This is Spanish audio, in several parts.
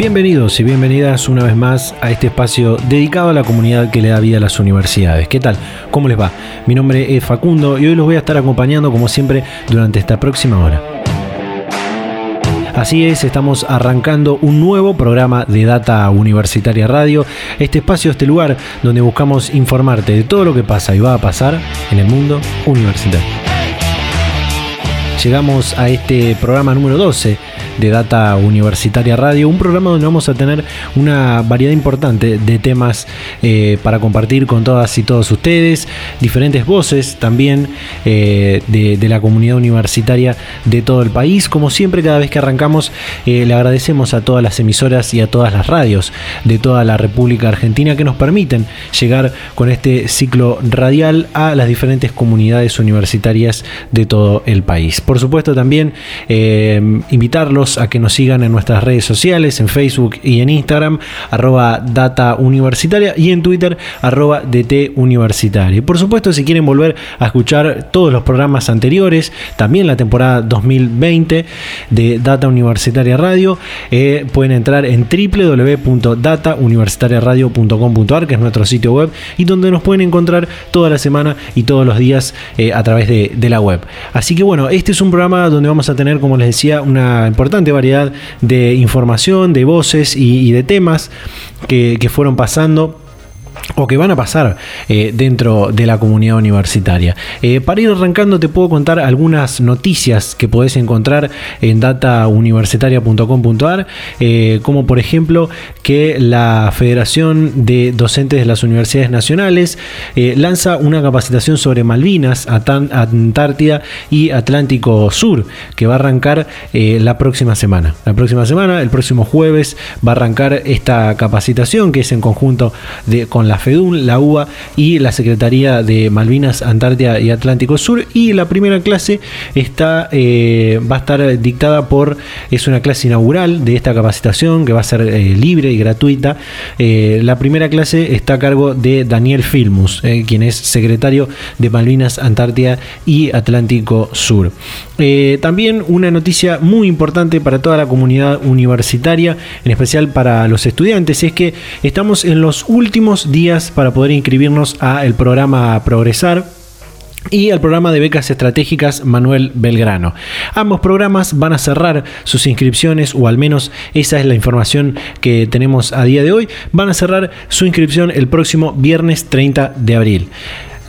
Bienvenidos y bienvenidas una vez más a este espacio dedicado a la comunidad que le da vida a las universidades. ¿Qué tal? ¿Cómo les va? Mi nombre es Facundo y hoy los voy a estar acompañando como siempre durante esta próxima hora. Así es, estamos arrancando un nuevo programa de Data Universitaria Radio, este espacio, este lugar donde buscamos informarte de todo lo que pasa y va a pasar en el mundo universitario. Llegamos a este programa número 12 de Data Universitaria Radio, un programa donde vamos a tener una variedad importante de temas eh, para compartir con todas y todos ustedes, diferentes voces también eh, de, la comunidad universitaria de todo el país. Como siempre, cada vez que arrancamos, eh, le agradecemos a todas las emisoras y a todas las radios de toda la República Argentina que nos permiten llegar con este ciclo radial a las diferentes comunidades universitarias de todo el país. Por supuesto, también invitarlos a que nos sigan en nuestras redes sociales, en Facebook y en Instagram, arroba data universitaria y en Twitter, arroba DT universitaria. Y por supuesto, si quieren volver a escuchar todos los programas anteriores, también la temporada 2020 de Data Universitaria Radio, eh, pueden entrar en www.datauniversitariaradio.com.ar, que es nuestro sitio web, y donde nos pueden encontrar toda la semana y todos los días eh, a través de, de la web. Así que bueno, este es un programa donde vamos a tener, como les decía, una importante variedad de información, de voces y, de temas que, que fueron pasando o que van a pasar eh, dentro de la comunidad universitaria. Eh, para ir arrancando te puedo contar algunas noticias que podés encontrar en datauniversitaria.com.ar, eh, como por ejemplo que la Federación de Docentes de las Universidades Nacionales lanza una capacitación sobre Malvinas, Antártida y Atlántico Sur, que va a arrancar la próxima semana. La próxima semana, el próximo jueves, va a arrancar esta capacitación que es en conjunto de, con la FEDUN, la UBA y la Secretaría de Malvinas, Antártida y Atlántico Sur. Y la primera clase está, eh, va a estar dictada por, es una clase inaugural de esta capacitación que va a ser eh, libre y gratuita. Eh, la primera clase está a cargo de Daniel Filmus, quien es secretario de Malvinas, Antártida y Atlántico Sur. también una noticia muy importante para toda la comunidad universitaria, en especial para los estudiantes, es que estamos en los últimos días para poder inscribirnos a el programa Progresar y al programa de becas estratégicas Manuel Belgrano. Ambos programas van a cerrar sus inscripciones, o al menos esa es la información que tenemos a día de hoy, van a cerrar su inscripción el próximo viernes 30 de abril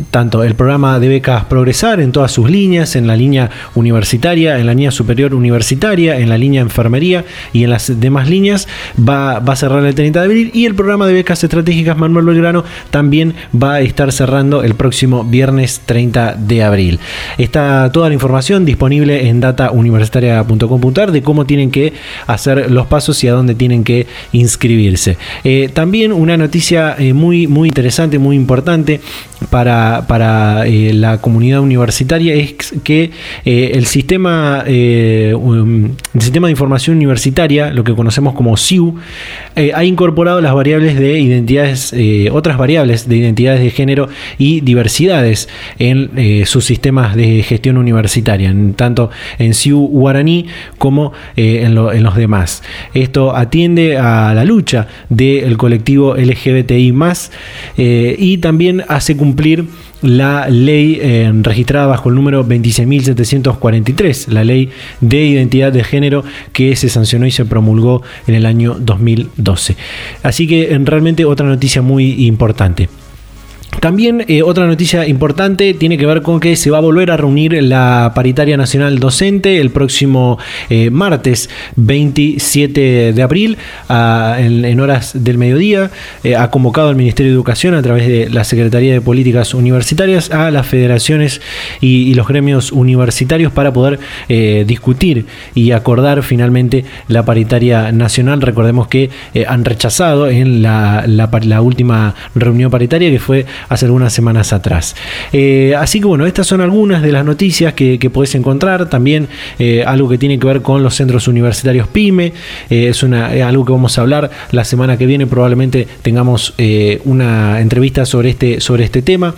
tanto el programa de becas Progresar en todas sus líneas, en la línea universitaria, en la línea superior universitaria, en la línea enfermería y en las demás líneas, va, a cerrar el 30 de abril y el programa de becas estratégicas Manuel Belgrano también va a estar cerrando el próximo viernes 30 de abril. Está toda la información disponible en datauniversitaria.com.ar de cómo tienen que hacer los pasos y a dónde tienen que inscribirse. Eh, también una noticia eh, muy, muy interesante, muy importante para para, eh, la comunidad universitaria es que eh, el, sistema, eh, um, el sistema de información universitaria, lo que conocemos como SIU, ha incorporado las variables de identidades, otras variables de identidades de género y diversidades en sus sistemas de gestión universitaria, tanto en SIU guaraní como en, los demás. Esto atiende a la lucha del colectivo LGBTI y también hace cumplir la ley eh, registrada bajo el número 26.743, la ley de identidad de género que se sancionó y se promulgó en el año 2012. Así que realmente otra noticia muy importante. También eh, otra noticia importante tiene que ver con que se va a volver a reunir la paritaria nacional docente el próximo eh, martes 27 de abril en, horas del mediodía. Eh, ha convocado al Ministerio de Educación a través de la Secretaría de Políticas Universitarias a las federaciones y, los gremios universitarios para poder discutir y acordar finalmente la paritaria nacional. Recordemos que han rechazado en la, la última reunión paritaria que fue hace algunas semanas atrás. Eh, así que bueno, estas son algunas de las noticias que, que podés encontrar. También eh, algo que tiene que ver con los centros universitarios PYME. Eh, es algo que vamos a hablar la semana que viene. Probablemente tengamos una entrevista sobre este, sobre este tema.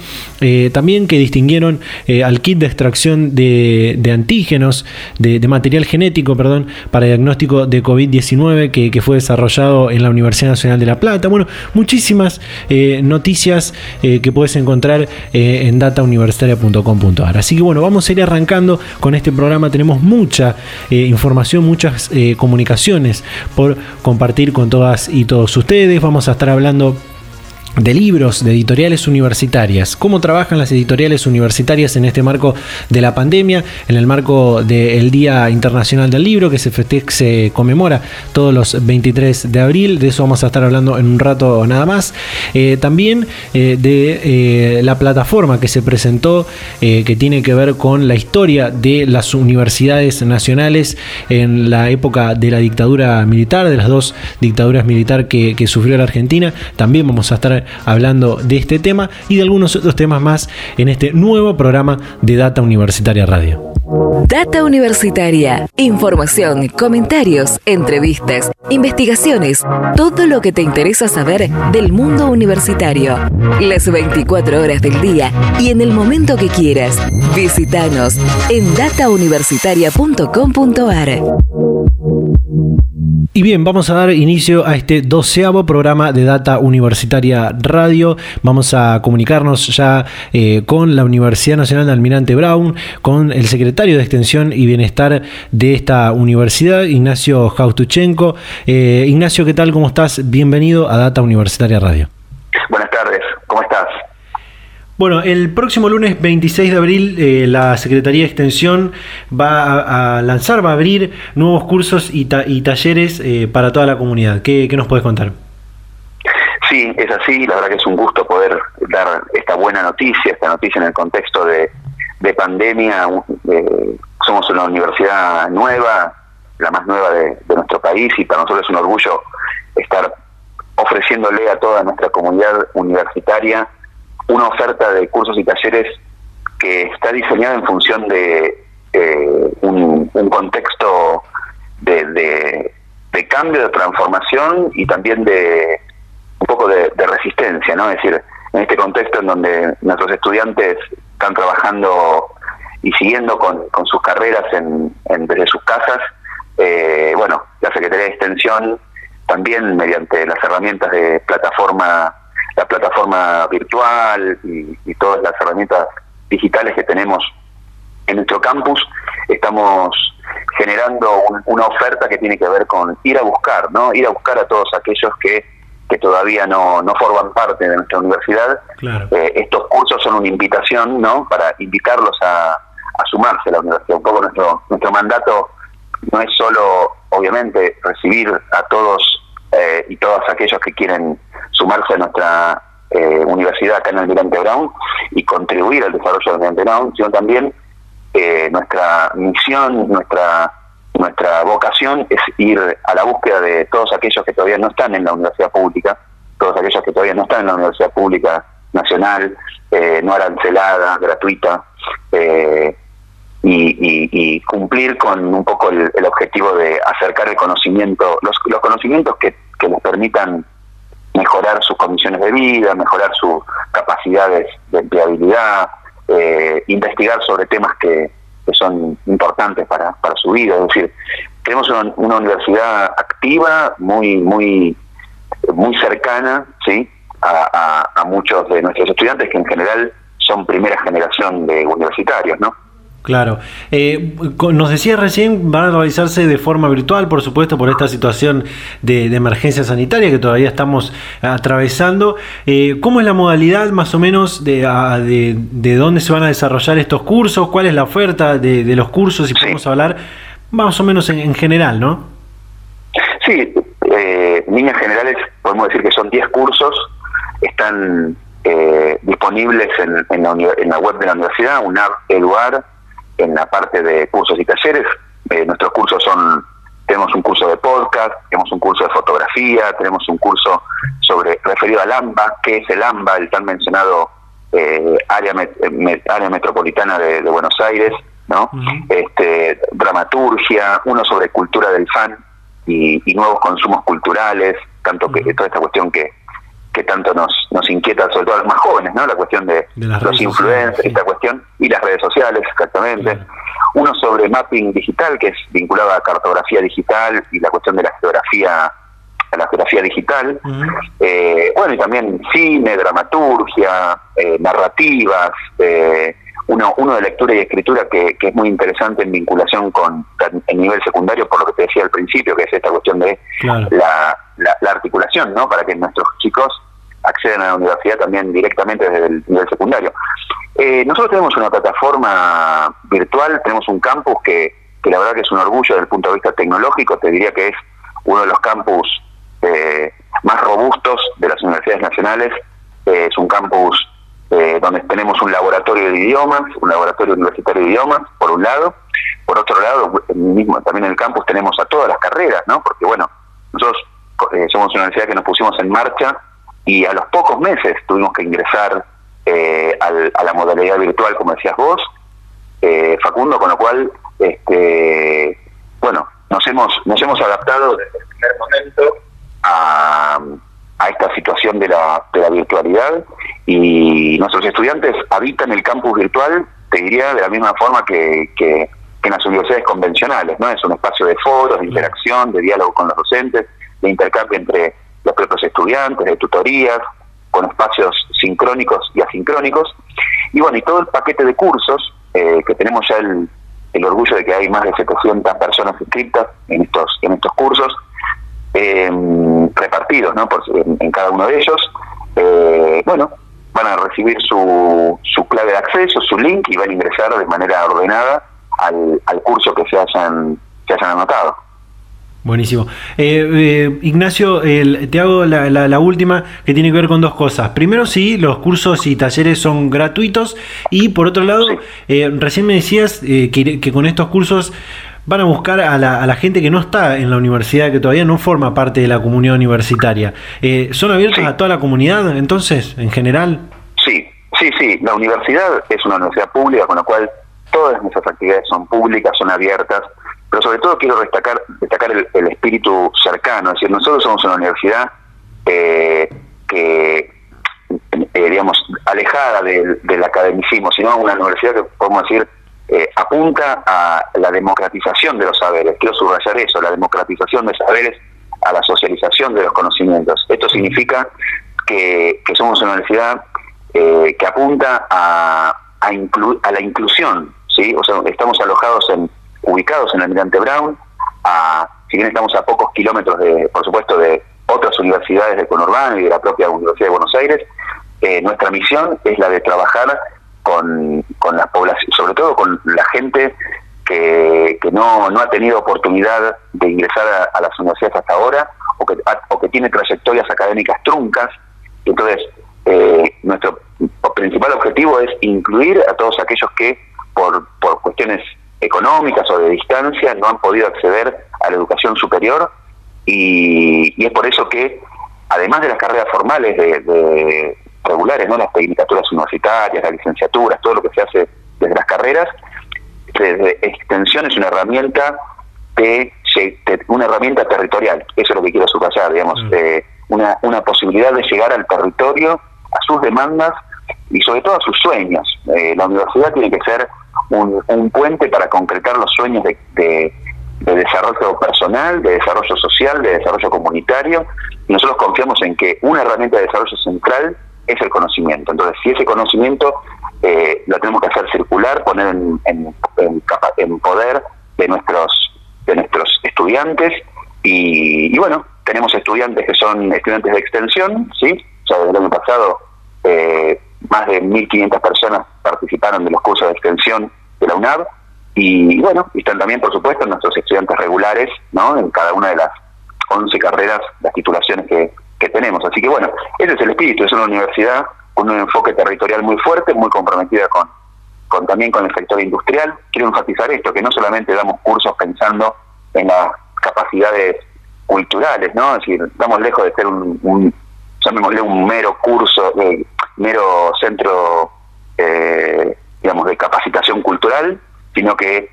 también que distinguieron al kit de extracción de, antígenos, de, material genético, perdón, para diagnóstico de COVID-19 que, que, fue desarrollado en la Universidad Nacional de La Plata. Bueno, muchísimas noticias que puedes encontrar eh, en datauniversitaria.com.ar. Así que bueno, vamos a ir arrancando con este programa. Tenemos mucha eh, información, muchas eh, comunicaciones por compartir con todas y todos ustedes. Vamos a estar hablando de libros, de editoriales universitarias. ¿Cómo trabajan las editoriales universitarias en este marco de la pandemia? En el marco del Día Internacional del Libro, que se, se conmemora todos los 23 de abril. De eso vamos a estar hablando en un rato nada más. Eh, también eh, de eh, la plataforma que se presentó, que tiene que ver con la historia de las universidades nacionales en la época de la dictadura militar, de las dos dictaduras militares que, que sufrió la Argentina. También vamos a estar hablando de este tema y de algunos otros temas más en este nuevo programa de Data Universitaria Radio. Data Universitaria. Información, comentarios, entrevistas, investigaciones, todo lo que te interesa saber del mundo universitario. Las 24 horas del día y en el momento que quieras. Visítanos en datauniversitaria.com.ar. Y bien, vamos a dar inicio a este doceavo programa de Data Universitaria Radio. Vamos a comunicarnos ya eh, con la Universidad Nacional de Almirante Brown, con el secretario de Extensión y Bienestar de esta universidad, Ignacio Jaustuchenko. Eh, Ignacio, ¿qué tal? ¿Cómo estás? Bienvenido a Data Universitaria Radio. Buenas tardes. Bueno, el próximo lunes 26 de abril eh, la Secretaría de Extensión va a, lanzar, va a abrir nuevos cursos y, talleres eh, para toda la comunidad. ¿Qué, nos puedes contar? Sí, es así. La verdad que es un gusto poder dar esta buena noticia, esta noticia en el contexto de, pandemia. Eh, somos una universidad nueva, la más nueva de nuestro país y para nosotros es un orgullo estar ofreciéndole a toda nuestra comunidad universitaria una oferta de cursos y talleres que está diseñada en función de eh, un, contexto de, cambio, de transformación y también de un poco de, resistencia, ¿no? Es decir, en este contexto en donde nuestros estudiantes están trabajando y siguiendo con, sus carreras en, desde sus casas, eh, bueno, la Secretaría de Extensión también mediante las herramientas de plataforma la plataforma virtual y, todas las herramientas digitales que tenemos en nuestro campus, estamos generando una oferta que tiene que ver con ir a buscar, ¿no? Ir a buscar a todos aquellos que, que todavía no, no forman parte de nuestra universidad. Eh, estos cursos son una invitación, ¿no? Para invitarlos a, a sumarse a la universidad. Un poco nuestro, nuestro mandato no es solo, obviamente, recibir a todos eh, y todos aquellos que quieren sumarse a nuestra eh, universidad acá en Almirante Brown y contribuir al desarrollo de Almirante Brown, sino también eh, nuestra misión, nuestra nuestra vocación es ir a la búsqueda de todos aquellos que todavía no están en la universidad pública, todos aquellos que todavía no están en la universidad pública nacional, no arancelada, gratuita, y, cumplir con un poco el, objetivo de acercar el conocimiento, los, los conocimientos que, que les permitan mejorar sus condiciones de vida, mejorar sus capacidades de empleabilidad, eh, investigar sobre temas que, son importantes para, para su vida. Es decir, tenemos una, universidad activa, muy, muy, muy cercana, ¿sí? A, a, muchos de nuestros estudiantes que en general son primera generación de universitarios, ¿no? Claro. Eh, nos decía recién, van a realizarse de forma virtual, por supuesto, por esta situación de, emergencia sanitaria que todavía estamos atravesando. Eh, ¿Cómo es la modalidad más o menos de, de, dónde se van a desarrollar estos cursos? ¿Cuál es la oferta de, los cursos? Si podemos hablar más o menos en, general, ¿no? Sí, eh, en líneas generales podemos decir que son 10 cursos, están eh, disponibles en, en, la, web de la universidad, UNAR Eduar, en la parte de cursos y talleres. Eh, nuestros cursos son, tenemos un curso de podcast, tenemos un curso de fotografía, tenemos un curso sobre referido al AMBA, que es el AMBA, el tan mencionado eh, área, área metropolitana de, Buenos Aires, ¿no? este, dramaturgia, uno sobre cultura del fan y, nuevos consumos culturales, tanto que toda esta cuestión que que tanto nos, nos inquieta, sobre todo a los más jóvenes, ¿no? La cuestión de, los influencers, esta cuestión, y las redes sociales, exactamente. Uno sobre mapping digital, que es vinculado a cartografía digital y la cuestión de la geografía la geografía digital, eh, bueno, y también cine, dramaturgia, eh, narrativas, eh, uno, uno de lectura y escritura que, que, es muy interesante en vinculación con el nivel secundario, por lo que te decía al principio, que es esta cuestión de la, la, articulación, ¿no? Para que nuestros chicos accedan a la universidad también directamente desde el nivel secundario. Eh, nosotros tenemos una plataforma virtual, tenemos un campus que, que la verdad que es un orgullo desde el punto de vista tecnológico, te diría que es uno de los campus eh, más robustos de las universidades nacionales, eh, es un campus donde tenemos un laboratorio de idiomas, un laboratorio universitario de idiomas, por un lado, por otro lado, mismo, también en el campus tenemos a todas las carreras, ¿no? Porque bueno, nosotros eh, somos una universidad que nos pusimos en marcha y a los pocos meses tuvimos que ingresar eh, a la modalidad virtual, como decías vos, eh, Facundo, con lo cual, este, bueno, nos hemos, nos hemos adaptado desde el primer momento a, esta situación de la, de la virtualidad y nuestros estudiantes habitan el campus virtual, te diría, de la misma forma que, que, que en las universidades convencionales, ¿no? Es un espacio de foros, de interacción, de diálogo con los docentes, de intercambio entre los propios estudiantes, de tutorías, con espacios sincrónicos y asincrónicos. Y bueno, y todo el paquete de cursos, eh, que tenemos ya el, orgullo de que hay más de 700 personas inscritas en estos, en estos cursos, em, repartidos ¿no? Por, en, cada uno de ellos. Eh, bueno, van a recibir su, su clave de acceso, su link y van a ingresar de manera ordenada al, al curso que se hayan, se hayan anotado. Buenísimo. Eh, eh, Ignacio, te hago la, última que tiene que ver con dos cosas. Primero, sí, los cursos y talleres son gratuitos y por otro lado, eh, recién me decías que, con estos cursos van a buscar a la, gente que no está en la universidad, que todavía no forma parte de la comunidad universitaria. ¿Son abiertos a toda la comunidad entonces, en general? Sí, sí, sí. La universidad es una universidad pública, con lo cual todas nuestras actividades son públicas, son abiertas pero sobre todo quiero destacar destacar el, espíritu cercano, es decir, nosotros somos una universidad eh, que, eh, digamos, alejada del, academicismo, sino una universidad que, podemos decir, eh, apunta a la democratización de los saberes. Quiero subrayar eso, la democratización de saberes a la socialización de los conocimientos. Esto significa que, somos una universidad que apunta a, a, a la inclusión, ¿sí? O sea, estamos alojados en ubicados en Almirante Brown, a, si bien estamos a pocos kilómetros, de, por supuesto, de otras universidades del conurbano y de la propia Universidad de Buenos Aires, eh, nuestra misión es la de trabajar con, con las poblaciones, sobre todo con la gente que, que no, no ha tenido oportunidad de ingresar a, las universidades hasta ahora o que, o que tiene trayectorias académicas truncas. Entonces, eh, nuestro principal objetivo es incluir a todos aquellos que por, por cuestiones económicas o de distancia no han podido acceder a la educación superior y, es por eso que, además de las carreras formales de, regulares, no las tecnicaturas universitarias, las licenciaturas, todo lo que se hace desde las carreras, desde extensión es una herramienta de, una herramienta territorial, eso es lo que quiero subrayar, digamos, mm. eh, una, una posibilidad de llegar al territorio, a sus demandas y sobre todo a sus sueños. Eh, la universidad tiene que ser un, puente para concretar los sueños de, desarrollo personal, de desarrollo social, de desarrollo comunitario. Y nosotros confiamos en que una herramienta de desarrollo central es el conocimiento. Entonces, si ese conocimiento eh, lo tenemos que hacer circular, poner en, poder de nuestros de nuestros estudiantes y, bueno, tenemos estudiantes que son estudiantes de extensión, ¿sí? O sea, el año pasado eh, más de 1.500 personas participaron de los cursos de extensión de la UNAV y bueno, están también, por supuesto, nuestros estudiantes regulares, ¿no? En cada una de las 11 carreras, las titulaciones que, que tenemos. Así que bueno, ese es el espíritu, es una universidad con un enfoque territorial muy fuerte, muy comprometida con, con también con el sector industrial. Quiero enfatizar esto, que no solamente damos cursos pensando en las capacidades culturales, ¿no? Es decir, estamos lejos de ser un, un llamémosle un mero curso, eh, mero centro, eh, digamos, de capacitación cultural, sino que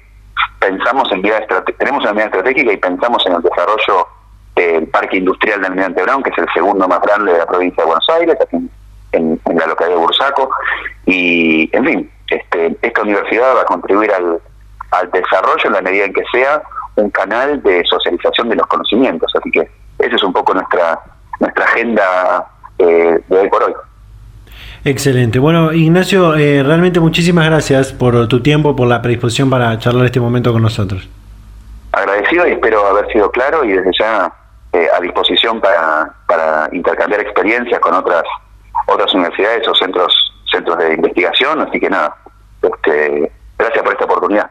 pensamos en vida tenemos una medida estratégica y pensamos en el desarrollo del parque industrial de Almirante Brown, que es el segundo más grande de la provincia de Buenos Aires, aquí en, la localidad de Bursaco, y en fin, este, esta universidad va a contribuir al, al desarrollo en la medida en que sea un canal de socialización de los conocimientos, así que esa es un poco nuestra nuestra agenda eh, de hoy por hoy. Excelente. Bueno, Ignacio, eh, realmente muchísimas gracias por tu tiempo, por la predisposición para charlar este momento con nosotros. Agradecido y espero haber sido claro y desde ya eh, a disposición para, para intercambiar experiencias con otras otras universidades o centros centros de investigación. Así que nada, este, gracias por esta oportunidad.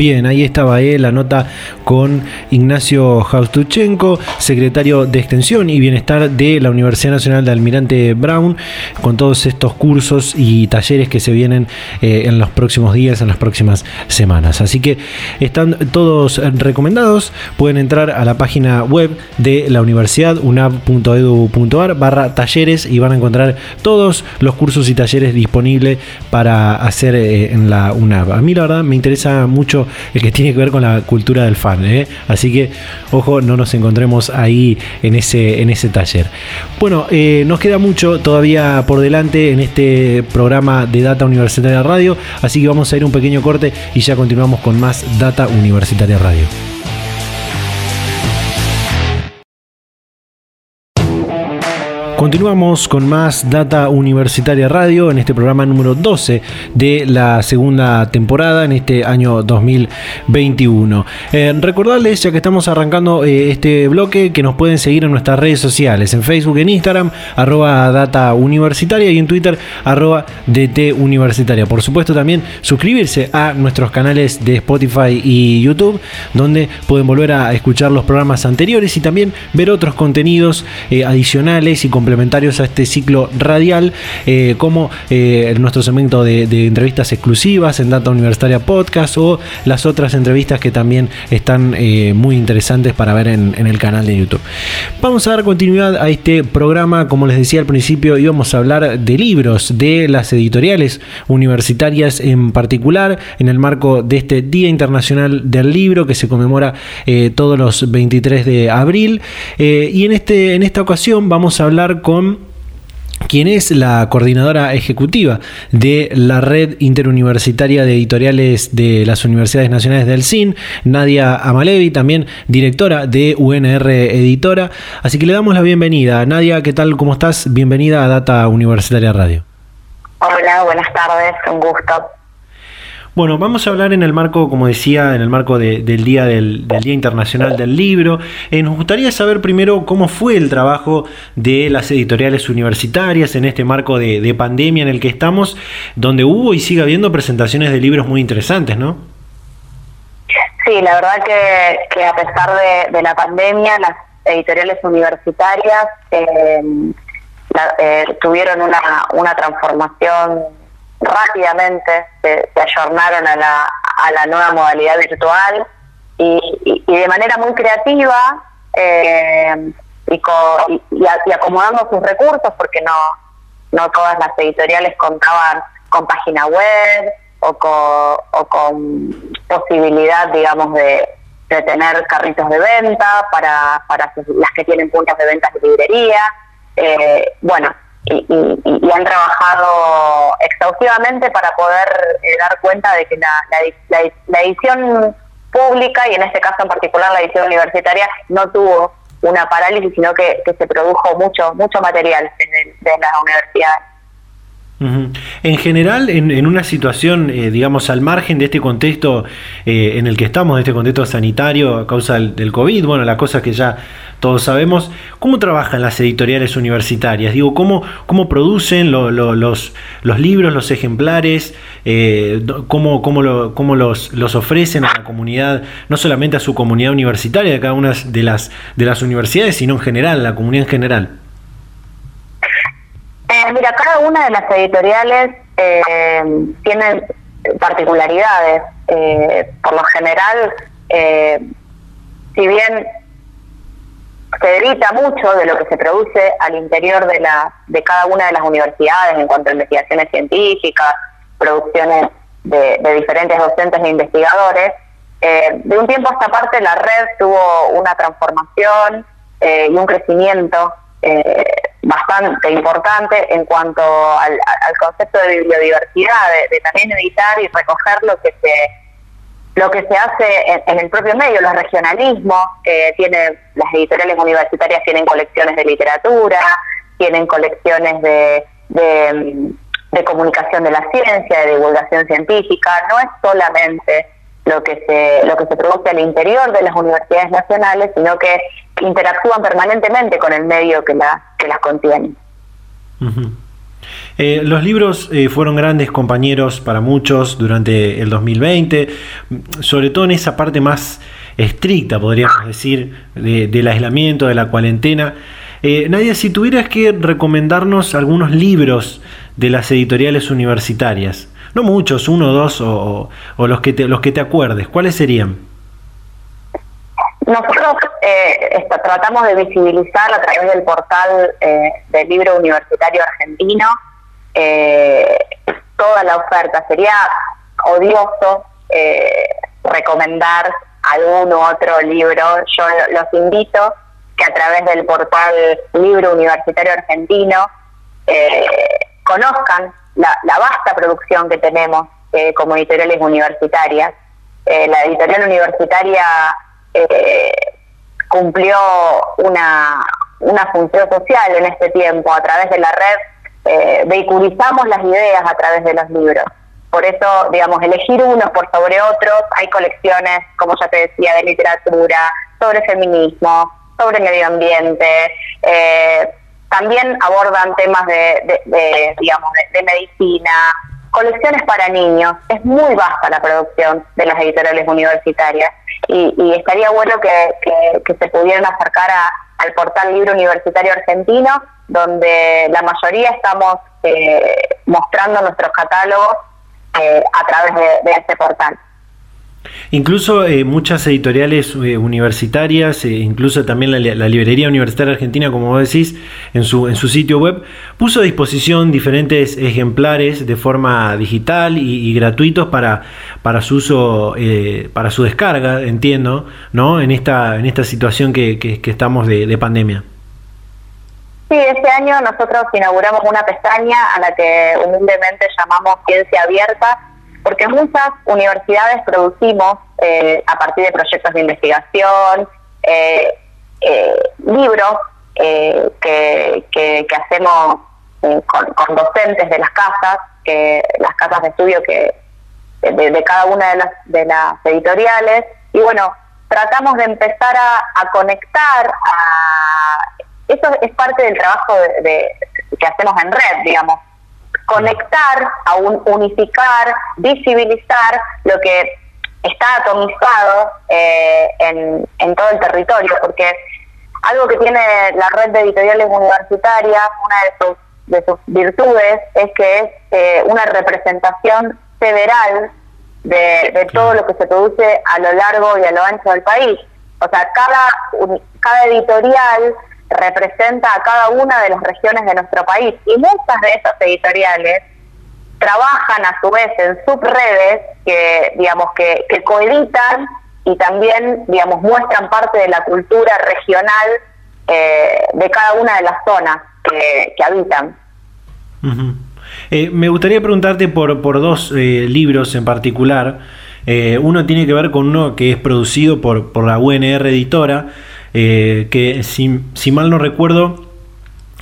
Bien, ahí estaba eh, la nota con Ignacio Jaustuchenko, secretario de Extensión y Bienestar de la Universidad Nacional de Almirante Brown, con todos estos cursos y talleres que se vienen eh, en los próximos días, en las próximas semanas. Así que están todos recomendados, pueden entrar a la página web de la universidad, unab.edu.ar barra talleres y van a encontrar todos los cursos y talleres disponibles para hacer eh, en la UNAB. A mí la verdad me interesa mucho el que tiene que ver con la cultura del fan. ¿eh? Así que, ojo, no nos encontremos ahí en ese, en ese taller. Bueno, eh, nos queda mucho todavía por delante en este programa de Data Universitaria Radio, así que vamos a ir un pequeño corte y ya continuamos con más Data Universitaria Radio. Continuamos con más Data Universitaria Radio en este programa número 12 de la segunda temporada en este año 2021. Eh, recordarles, ya que estamos arrancando eh, este bloque, que nos pueden seguir en nuestras redes sociales, en Facebook, en Instagram, arroba Data Universitaria y en Twitter, arroba DT Universitaria. Por supuesto también suscribirse a nuestros canales de Spotify y YouTube, donde pueden volver a escuchar los programas anteriores y también ver otros contenidos eh, adicionales y complementarios complementarios a este ciclo radial, eh, como eh, nuestro segmento de, entrevistas exclusivas en Data Universitaria Podcast o las otras entrevistas que también están eh, muy interesantes para ver en, el canal de YouTube. Vamos a dar continuidad a este programa, como les decía al principio, íbamos a hablar de libros, de las editoriales universitarias en particular, en el marco de este Día Internacional del Libro que se conmemora todos los 23 de abril. y en, este, en esta ocasión vamos a hablar con quien es la coordinadora ejecutiva de la red interuniversitaria de editoriales de las Universidades Nacionales del CIN, Nadia Amalevi, también directora de UNR Editora. Así que le damos la bienvenida. Nadia, ¿qué tal? ¿Cómo estás? Bienvenida a Data Universitaria Radio. Hola, buenas tardes, un gusto. Bueno, vamos a hablar en el marco, como decía, en el marco del día del, Día Internacional del Libro. Eh, nos gustaría saber primero cómo fue el trabajo de las editoriales universitarias en este marco de, pandemia en el que estamos, donde hubo y sigue habiendo presentaciones de libros muy interesantes, ¿no? Sí, la verdad que, a pesar de, la pandemia, las editoriales universitarias eh, eh, tuvieron una, una transformación rápidamente se, se ayornaron a la, a la nueva modalidad virtual y, y, de manera muy creativa eh, y, y, acomodando sus recursos porque no, no todas las editoriales contaban con página web o con, o con posibilidad, digamos, de, tener carritos de venta para, para las que tienen puntos de ventas de librería. Eh, bueno, y, han trabajado exhaustivamente para poder eh, dar cuenta de que la, la, edición pública, y en este caso en particular la edición universitaria, no tuvo una parálisis, sino que, se produjo mucho mucho material de las universidades. En general, en, una situación, eh, digamos, al margen de este contexto eh, en el que estamos, de este contexto sanitario a causa del, COVID, bueno, la cosa que ya todos sabemos, ¿cómo trabajan las editoriales universitarias? Digo, ¿cómo, cómo producen los, los, libros, los ejemplares? Eh, ¿Cómo, cómo, lo, cómo los, los, ofrecen a la comunidad, no solamente a su comunidad universitaria de cada una de las, de las universidades, sino en general, la comunidad en general? Eh, mira, cada una de las editoriales eh, tiene particularidades. Eh, por lo general, eh, si bien se evita mucho de lo que se produce al interior de, la, de cada una de las universidades en cuanto a investigaciones científicas, producciones de, de diferentes docentes e investigadores, de un tiempo a esta parte la red tuvo una transformación y un crecimiento eh, bastante importante en cuanto al, concepto de biodiversidad, de, también editar y recoger lo que se lo que se hace en, el propio medio, los regionalismos, que tiene, las editoriales universitarias tienen colecciones de literatura, tienen colecciones de, de comunicación de la ciencia, de divulgación científica, no es solamente lo que se lo que se produce al interior de las universidades nacionales, sino que interactúan permanentemente con el medio que, la, que las contiene. Eh, los libros eh, fueron grandes compañeros para muchos durante el 2020, sobre todo en esa parte más estricta, podríamos decir, del aislamiento, de la cuarentena. Eh, Nadia, si tuvieras que recomendarnos algunos libros de las editoriales universitarias, no muchos, uno o dos, o, los, que los que te acuerdes, ¿cuáles serían? Nosotros eh, tratamos de visibilizar a través del portal eh, del libro universitario argentino eh, toda la oferta. Sería odioso recomendar algún otro libro. Yo los invito que a través del portal Libro Universitario Argentino conozcan la, la, vasta producción que tenemos como editoriales universitarias. la editorial universitaria eh, cumplió una, una función social en este tiempo. A través de la red eh, vehiculizamos las ideas a través de los libros. Por eso, digamos, elegir unos por sobre otros, hay colecciones, como ya te decía, de literatura, sobre feminismo, sobre medio ambiente, eh, también abordan temas de, de, digamos, de, medicina, colecciones para niños. Es muy vasta la producción de las editoriales universitarias y, estaría bueno que, se pudieran acercar al portal Libro Universitario Argentino, donde la mayoría estamos eh, mostrando nuestros catálogos eh, a través de este portal. Incluso eh, muchas editoriales eh, universitarias, eh, incluso también la, Librería Universitaria Argentina, como vos decís, en su, en su sitio web, puso a disposición diferentes ejemplares de forma digital y, gratuitos para, para su uso, para su descarga, entiendo, ¿no? En esta, en esta situación que, que, estamos de, de pandemia. Sí, este año nosotros inauguramos una pestaña a la que humildemente llamamos Ciencia Abierta, porque muchas universidades producimos eh, a partir de proyectos de investigación, eh, eh, libros que, que, hacemos con, docentes de las casas, que las casas de estudio que de, cada una de las, de las editoriales, y bueno, tratamos de empezar a, conectar a... Eso es parte del trabajo de, que hacemos en red, digamos, conectar, a unificar, visibilizar lo que está atomizado eh, en, todo el territorio, porque algo que tiene la red de editoriales universitarias, una de sus, de sus virtudes, es que es eh, una representación federal de, todo lo que se produce a lo largo y a lo ancho del país. O sea, cada, cada editorial representa a cada una de las regiones de nuestro país y muchas de esas editoriales trabajan a su vez en subredes que digamos que, que coeditan y, también, digamos, muestran parte de la cultura regional eh, de cada una de las zonas que, habitan. Eh, me gustaría preguntarte por, por dos eh, libros en particular. uno tiene que ver con uno que es producido por, por la UNR Editora, que si, mal no recuerdo,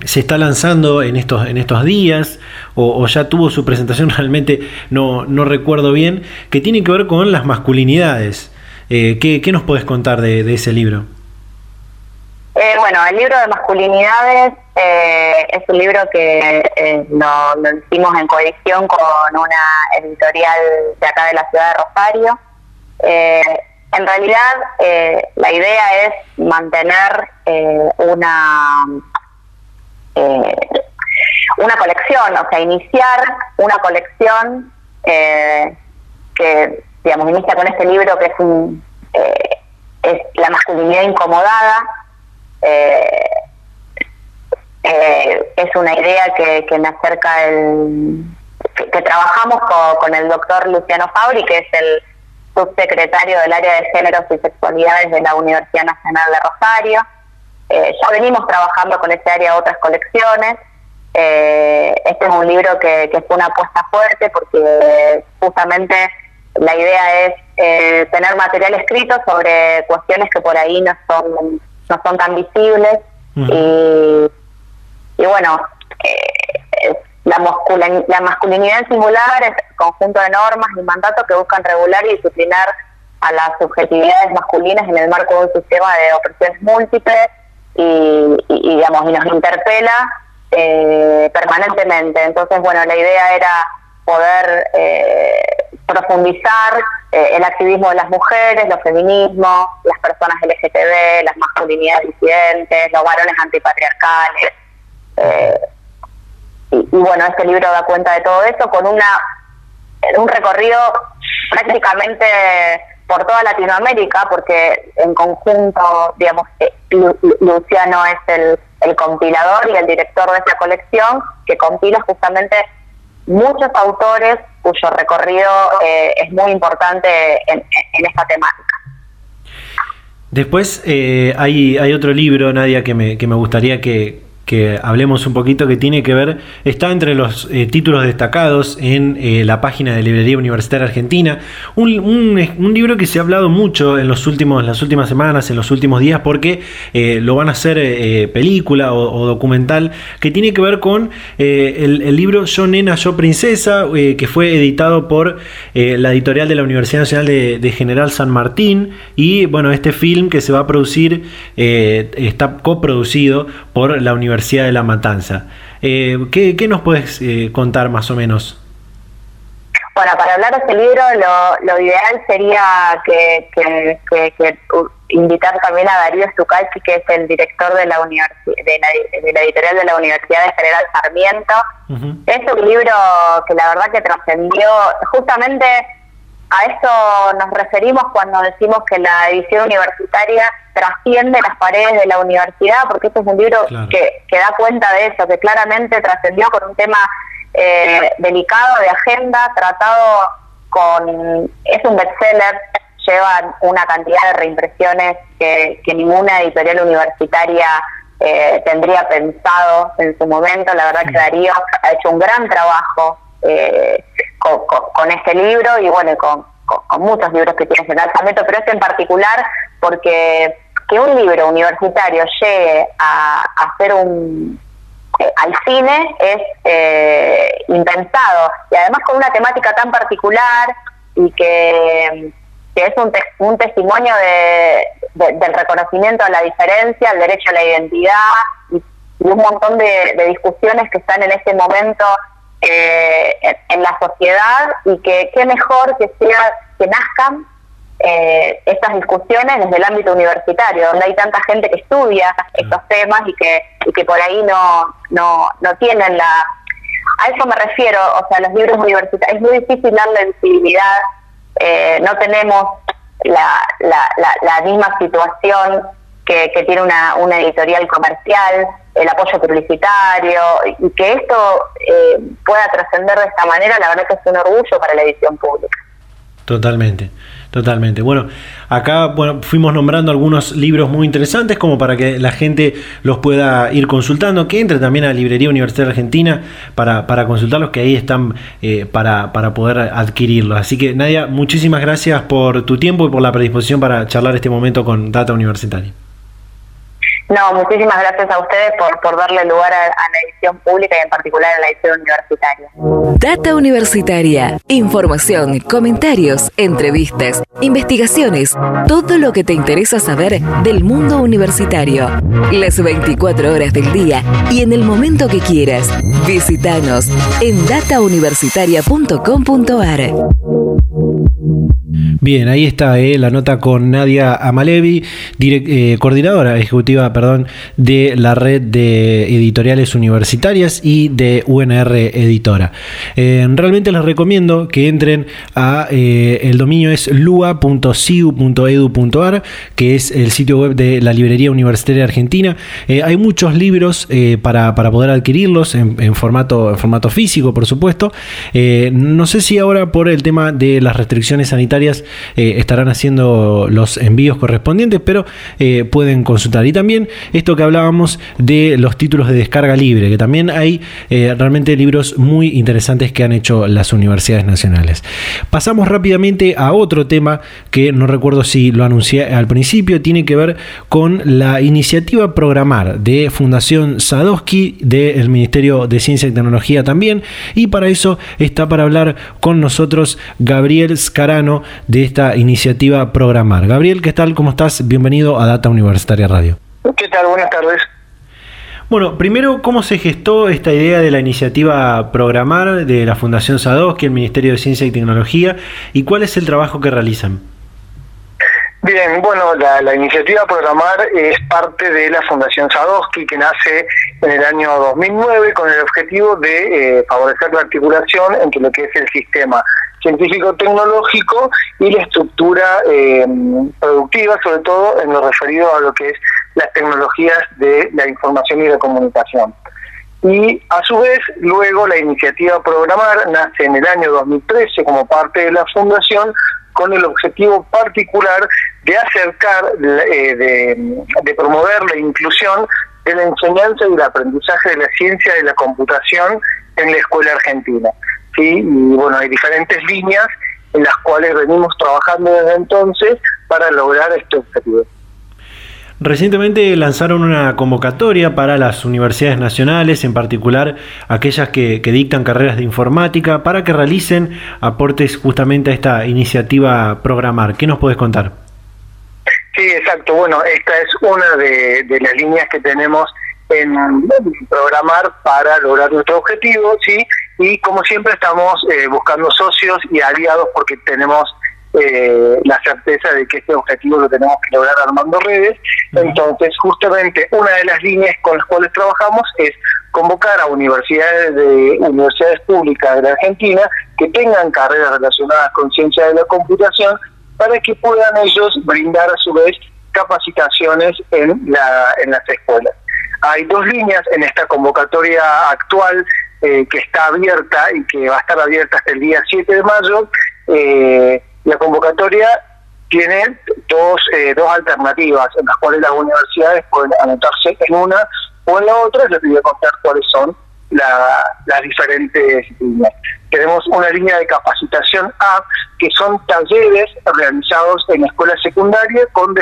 se está lanzando en estos, en estos días o, ya tuvo su presentación, realmente no, no, recuerdo bien, que tiene que ver con las masculinidades. Eh, ¿qué, nos puedes contar de, ese libro? Eh, bueno, el libro de masculinidades eh, es un libro que lo, lo, hicimos en coedición con una editorial de acá de la ciudad de Rosario. En realidad, la idea es mantener una una colección, o sea, iniciar una colección que, digamos, inicia con este libro que es un es la masculinidad incomodada. Eh, eh, es una idea que, que me acerca el que, trabajamos con, el doctor Luciano Fabri, que es el subsecretario del área de géneros y sexualidades de la Universidad Nacional de Rosario. Eh, ya venimos trabajando con este área otras colecciones. este es un libro que, que fue una apuesta fuerte porque justamente la idea es eh, tener material escrito sobre cuestiones que por ahí no son no son tan visibles y, y, bueno eh, la, la masculinidad singular es conjunto de normas y mandatos que buscan regular y disciplinar a las subjetividades masculinas en el marco de un sistema de opresiones múltiples y, digamos nos interpela eh, permanentemente entonces bueno la idea era poder eh, profundizar eh, el activismo de las mujeres, los feminismos, las personas LGTB, las masculinidades disidentes, los varones antipatriarcales. Y, bueno, este libro da cuenta de todo eso con una un recorrido prácticamente por toda Latinoamérica, porque en conjunto, digamos, eh, Luciano es el, el compilador y el director de esta colección que compila justamente muchos autores cuyo recorrido eh, es muy importante en, esta temática. Después eh, hay, hay otro libro, Nadia, que me, que me gustaría que, que hablemos un poquito que tiene que ver, está entre los eh, títulos destacados en eh, la página de Librería Universitaria Argentina, un, libro que se ha hablado mucho en los últimos, las últimas semanas, en los últimos días, porque eh, lo van a hacer película o, documental, que tiene que ver con el, libro Yo Nena, Yo Princesa, que fue editado por la editorial de la Universidad Nacional de, General San Martín, y bueno, este film que se va a producir está coproducido por la Universidad de La Matanza. Eh, ¿qué, nos puedes eh, contar más o menos? Bueno, para hablar de este libro, lo, ideal sería que, invitar también a Darío Stukalski, que es el director de la, de la, editorial de la Universidad de General Sarmiento. Es un libro que la verdad que trascendió justamente a esto nos referimos cuando decimos que la edición universitaria trasciende las paredes de la universidad, porque este es un libro que, da cuenta de eso, que claramente trascendió con un tema eh, delicado de agenda, tratado con... es un bestseller, lleva una cantidad de reimpresiones que, ninguna editorial universitaria eh, tendría pensado en su momento. La verdad que Darío ha hecho un gran trabajo eh, con, este libro y bueno, con, con, muchos libros que tiene el Sarmiento, pero este en particular porque que un libro universitario llegue a, hacer un eh, al cine es eh, impensado y además con una temática tan particular y que, es un, un testimonio de, del reconocimiento a la diferencia, el derecho a la identidad y, un montón de discusiones que están en este momento eh, en, la sociedad y que qué mejor que sea que nazcan eh, estas discusiones desde el ámbito universitario, donde hay tanta gente que estudia estos temas y que, y que por ahí no, no, no tienen la... A eso me refiero, o sea, los libros universitarios, es muy difícil darle visibilidad, eh, no tenemos la, la, la, misma situación que, que tiene una, una editorial comercial, el apoyo publicitario y que esto eh, pueda trascender de esta manera, la verdad que es un orgullo para la edición pública. Totalmente, totalmente. Bueno, Acá, bueno, fuimos nombrando algunos libros muy interesantes como para que la gente los pueda ir consultando, que entre también a la Librería Universitaria Argentina para, para consultarlos, que ahí están eh, para, para poder adquirirlos. Así que, Nadia, muchísimas gracias por tu tiempo y por la predisposición para charlar este momento con Data Universitaria. No, muchísimas gracias a ustedes por, por darle lugar a, la edición pública y en particular a la edición universitaria. Data Universitaria. Información, comentarios, entrevistas, investigaciones, todo lo que te interesa saber del mundo universitario. Las 24 horas del día y en el momento que quieras. Visítanos en datauniversitaria.com.ar. Bien, ahí está eh, la nota con Nadia Amalevi, eh, coordinadora ejecutiva perdón, de la red de editoriales universitarias y de UNR Editora. Eh, realmente les recomiendo que entren a el dominio es lua.ciu.edu.ar, que es el sitio web de la Librería Universitaria Argentina. hay muchos libros para, poder adquirirlos en, formato, en formato físico, por supuesto. no sé si ahora por el tema de las restricciones sanitarias eh, estarán haciendo los envíos correspondientes, pero eh, pueden consultar. Y también esto que hablábamos de los títulos de descarga libre, que también hay eh, realmente libros muy interesantes que han hecho las universidades nacionales. Pasamos rápidamente a otro tema que no recuerdo si lo anuncié al principio, tiene que ver con la iniciativa Programar de Fundación Sadowski del Ministerio de Ciencia y Tecnología también. Y para eso está para hablar con nosotros Gabriel Scarano de esta iniciativa Programar. Gabriel, ¿qué tal? ¿Cómo estás? Bienvenido a Data Universitaria Radio. ¿Qué tal? Buenas tardes. Bueno, primero, ¿cómo se gestó esta idea de la iniciativa Programar de la Fundación Sadowski, el Ministerio de Ciencia y Tecnología, y cuál es el trabajo que realizan? Bien, bueno, la, iniciativa Programar es parte de la Fundación Sadowski que nace en el año 2009 con el objetivo de eh, favorecer la articulación entre lo que es el sistema científico-tecnológico y la estructura eh, productiva, sobre todo en lo referido a lo que es las tecnologías de la información y la comunicación. Y a su vez, luego la iniciativa Programar nace en el año 2013 como parte de la fundación con el objetivo particular de acercar, eh, de, promover la inclusión de la enseñanza y el aprendizaje de la ciencia de la computación en la escuela argentina. ¿sí? Y bueno, hay diferentes líneas en las cuales venimos trabajando desde entonces para lograr este objetivo. Recientemente lanzaron una convocatoria para las universidades nacionales, en particular aquellas que, dictan carreras de informática, para que realicen aportes justamente a esta iniciativa Programar. ¿Qué nos puedes contar? Sí, exacto. Bueno, esta es una de, de las líneas que tenemos en programar para lograr nuestro objetivo, ¿sí? y como siempre estamos eh, buscando socios y aliados porque tenemos eh, la certeza de que este objetivo lo tenemos que lograr armando redes. Entonces, justamente una de las líneas con las cuales trabajamos es convocar a universidades de universidades públicas de Argentina que tengan carreras relacionadas con ciencia de la computación para que puedan ellos brindar a su vez capacitaciones en la en las escuelas. Hay dos líneas en esta convocatoria actual eh, que está abierta y que va a estar abierta hasta el día 7 de mayo, eh, la convocatoria tiene dos, eh, dos alternativas en las cuales las universidades pueden anotarse en una o en la otra. Les voy a contar cuáles son las diferentes líneas. Tenemos una línea de capacitación A, que son talleres realizados en escuelas secundarias con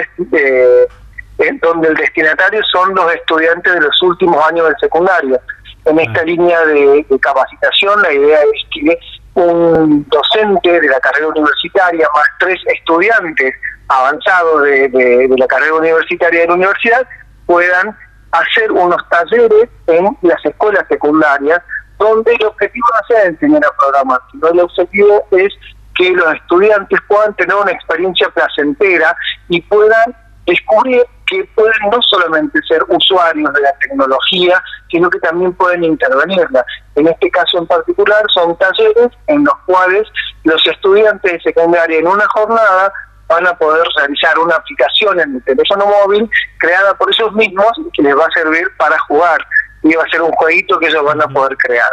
donde el destinatario son los estudiantes de los últimos años del secundario en esta línea de, capacitación. La idea es que un docente de la carrera universitaria más tres estudiantes avanzados de, la carrera universitaria de la universidad puedan hacer unos talleres en las escuelas secundarias donde el objetivo no sea enseñar a programar, sino el objetivo es que los estudiantes puedan tener una experiencia placentera y puedan descubrir que pueden no solamente ser usuarios de la tecnología, sino que también pueden intervenirla. En este caso en particular son talleres en los cuales los estudiantes de secundaria en una jornada van a poder realizar una aplicación en el teléfono móvil creada por ellos mismos que les va a servir para jugar y va a ser un jueguito que ellos van a poder crear.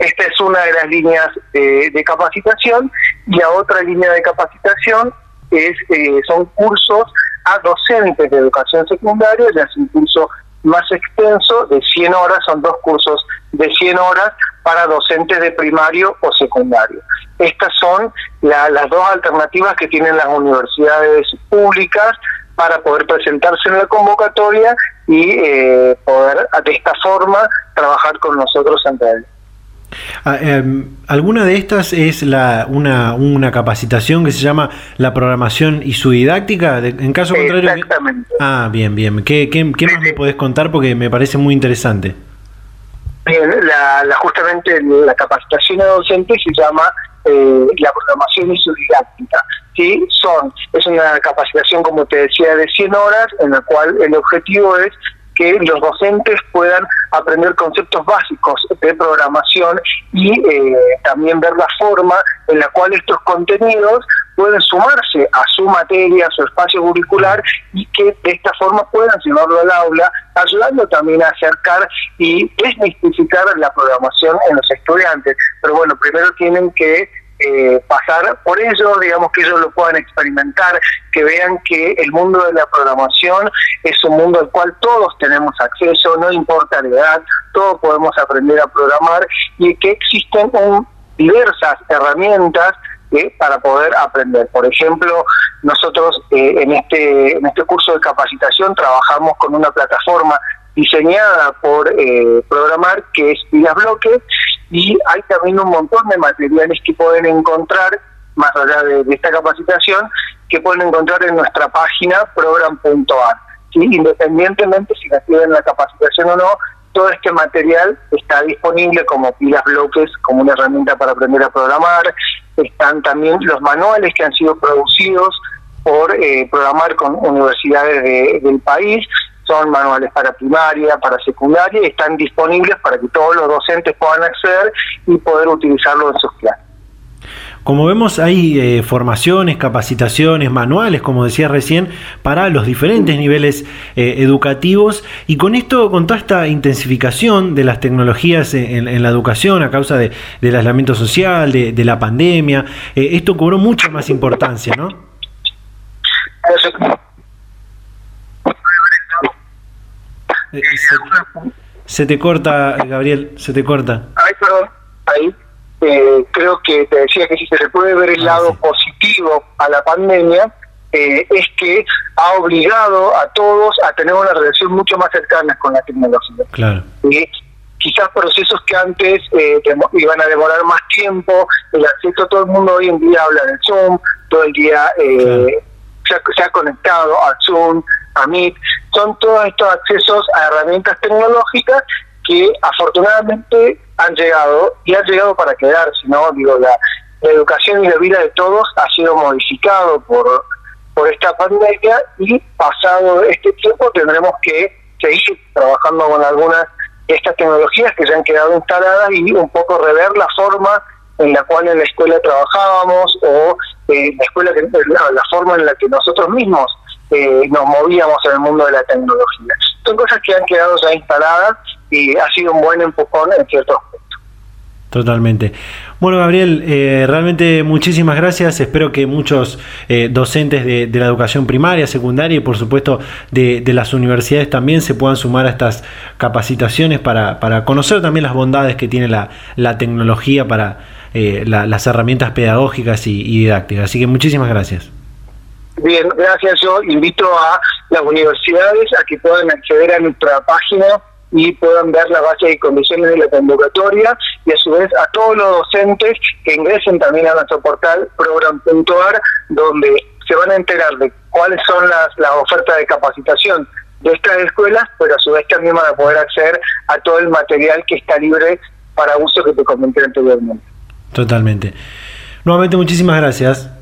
Esta es una de las líneas de, de capacitación y la otra línea de capacitación es eh, son cursos a docentes de educación secundaria, ya es un curso más extenso de 100 horas, son dos cursos de 100 horas para docentes de primario o secundario. Estas son las dos alternativas que tienen las universidades públicas para poder presentarse en la convocatoria y eh, poder de esta forma trabajar con nosotros en red. Ah, em, ¿Alguna de estas es la, una, una capacitación que se llama la programación y su didáctica? en caso contrario. Exactamente. Ah, bien, bien. ¿Qué, qué, más me podés contar? Porque me parece muy interesante. Bien, la, justamente la capacitación a docente se llama eh, la programación y su didáctica. ¿sí? Son, es una capacitación, como te decía, de 100 horas, en la cual el objetivo es que los docentes puedan aprender conceptos básicos de programación y eh, también ver la forma en la cual estos contenidos pueden sumarse a su materia, a su espacio curricular y que de esta forma puedan llevarlo al aula, ayudando también a acercar y desmistificar la programación en los estudiantes. Pero bueno, primero tienen que eh, pasar por ello, digamos que ellos lo puedan experimentar, que vean que el mundo de la programación es un mundo al cual todos tenemos acceso, no importa la edad, todos podemos aprender a programar y que existen diversas herramientas eh, para poder aprender. Por ejemplo, nosotros eh, en este en este curso de capacitación trabajamos con una plataforma diseñada por programar que es Vidas Bloques y hay también un montón de materiales que pueden encontrar, más allá de, esta capacitación, que pueden encontrar en nuestra página program.ar. Independientemente si reciben la capacitación o no, todo este material está disponible como pilas bloques, como una herramienta para aprender a programar. Están también los manuales que han sido producidos por eh, programar con universidades del país son manuales para primaria, para secundaria, y están disponibles para que todos los docentes puedan acceder y poder utilizarlo en sus clases. Como vemos, hay eh, formaciones, capacitaciones, manuales, como decía recién, para los diferentes niveles eh, educativos. Y con esto, con toda esta intensificación de las tecnologías en, la educación a causa de, del aislamiento social, de, la pandemia, eh, esto cobró mucha más importancia, ¿no? Eh, se, te corta, Gabriel, se te corta. Ay, perdón, ahí. Eh, creo que te decía que si se le puede ver el ah, lado positivo a la pandemia, eh, es que ha obligado a todos a tener una relación mucho más cercana con la tecnología. Claro. quizás procesos que antes iban a demorar más tiempo, el acceso, todo el mundo hoy en día habla de Zoom, todo el día se, ha, se, ha, conectado a Zoom, a Meet, son todos estos accesos a herramientas tecnológicas que afortunadamente han llegado y han llegado para quedarse, ¿no? Digo, la, educación y la vida de todos ha sido modificado por, por esta pandemia y pasado este tiempo tendremos que seguir trabajando con algunas de estas tecnologías que ya han quedado instaladas y un poco rever la forma en la cual en la escuela trabajábamos o eh, la escuela la forma en la que nosotros mismos eh, nos movíamos en el mundo de la tecnología. Son cosas que han quedado ya instaladas y ha sido un buen empujón en ciertos. Totalmente. Bueno, Gabriel, eh, realmente muchísimas gracias. Espero que muchos eh, docentes de, la educación primaria, secundaria y por supuesto de, las universidades también se puedan sumar a estas capacitaciones para, para conocer también las bondades que tiene la, la tecnología para las herramientas pedagógicas y didácticas. Así que muchísimas gracias. Bien, gracias. Yo invito a las universidades a que puedan acceder a nuestra página y puedan ver la base y condiciones de la convocatoria y a su vez a todos los docentes que ingresen también a nuestro portal program.ar donde se van a enterar de cuáles son las, las ofertas de capacitación de estas escuelas, pero a su vez también van a poder acceder a todo el material que está libre para uso que te comenté anteriormente. Totalmente. Nuevamente muchísimas gracias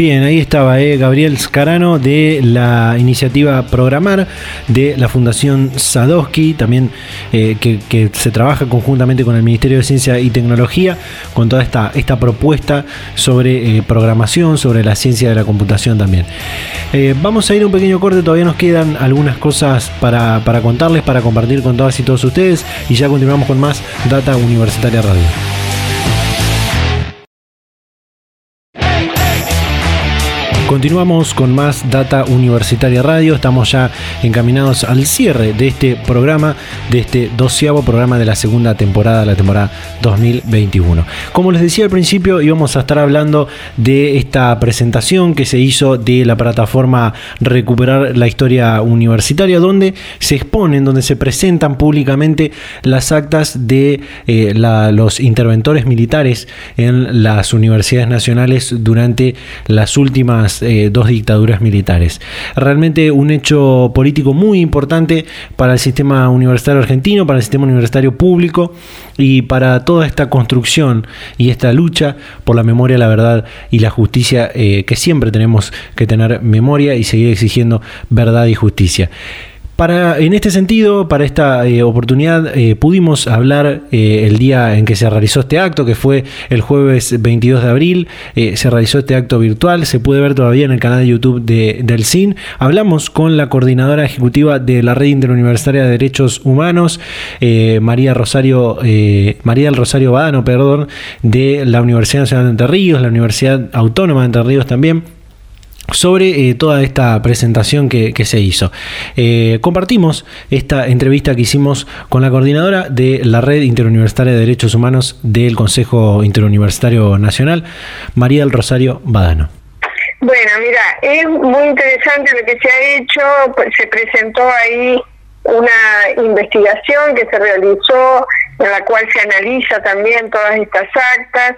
Bien, ahí estaba eh, Gabriel Scarano de la iniciativa Programar de la Fundación Sadowski, también eh, que, se trabaja conjuntamente con el Ministerio de Ciencia y Tecnología con toda esta, esta propuesta sobre eh, programación, sobre la ciencia de la computación también. vamos a ir un pequeño corte, todavía nos quedan algunas cosas para, para contarles, para compartir con todas y todos ustedes y ya continuamos con más Data Universitaria Radio. Continuamos con más Data Universitaria Radio. Estamos ya encaminados al cierre de este programa, de este doceavo programa de la segunda temporada, la temporada 2021. Como les decía al principio, íbamos a estar hablando de esta presentación que se hizo de la plataforma Recuperar la Historia Universitaria, donde se exponen, donde se presentan públicamente las actas de eh, los interventores militares en las universidades nacionales durante las últimas eh, dos dictaduras militares. Realmente un hecho político muy importante para el sistema universitario argentino, para el sistema universitario público y para toda esta construcción y esta lucha por la memoria, la verdad y la justicia eh, que siempre tenemos que tener memoria y seguir exigiendo verdad y justicia en este sentido, para esta eh, oportunidad, eh, pudimos hablar eh, el día en que se realizó este acto, que fue el jueves 22 de abril. se realizó este acto virtual, se puede ver todavía en el canal de YouTube de, del CIN. Hablamos con la coordinadora ejecutiva de la Red Interuniversitaria de Derechos Humanos, María Rosario, María del Rosario Badano, perdón, de la Universidad Nacional de Entre Ríos, la Universidad Autónoma de Entre Ríos también sobre eh, toda esta presentación que, se hizo. Eh, compartimos esta entrevista que hicimos con la coordinadora de la Red Interuniversitaria de Derechos Humanos del Consejo Interuniversitario Nacional, María del Rosario Badano. Bueno, mira, es muy interesante lo que se ha hecho, pues, se presentó ahí una investigación que se realizó en la cual se analiza también todas estas actas.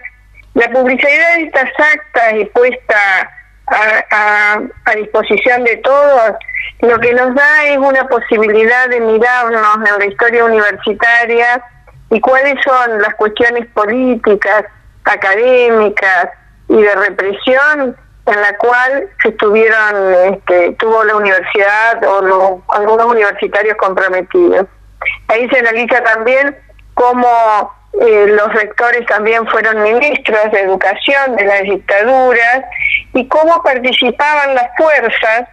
La publicidad de estas actas y puesta a, disposición de todos, lo que nos da es una posibilidad de mirarnos en la historia universitaria y cuáles son las cuestiones políticas, académicas y de represión en la cual se estuvieron, este, tuvo la universidad o algunos universitarios comprometidos. Ahí se analiza también cómo eh, los rectores también fueron ministros de educación de las dictaduras y cómo participaban las fuerzas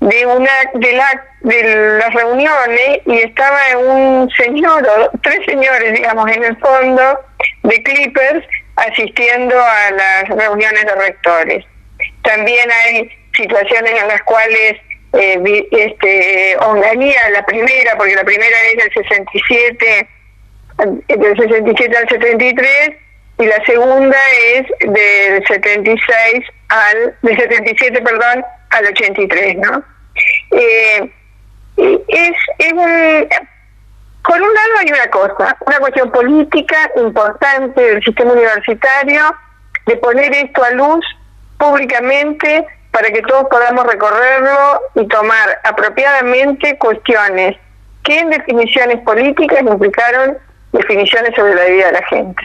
de una de, la, de las reuniones y estaba un señor o tres señores digamos en el fondo de Clippers asistiendo a las reuniones de rectores. También hay situaciones en las cuales eh, este Onganía la primera porque la primera es del 67 del 67 al 73 y la segunda es del 76 al del 77 perdón al 83 no eh, es, es un por un lado hay una cosa una cuestión política importante del sistema universitario de poner esto a luz públicamente para que todos podamos recorrerlo y tomar apropiadamente cuestiones que en definiciones políticas implicaron definiciones sobre la vida de la gente.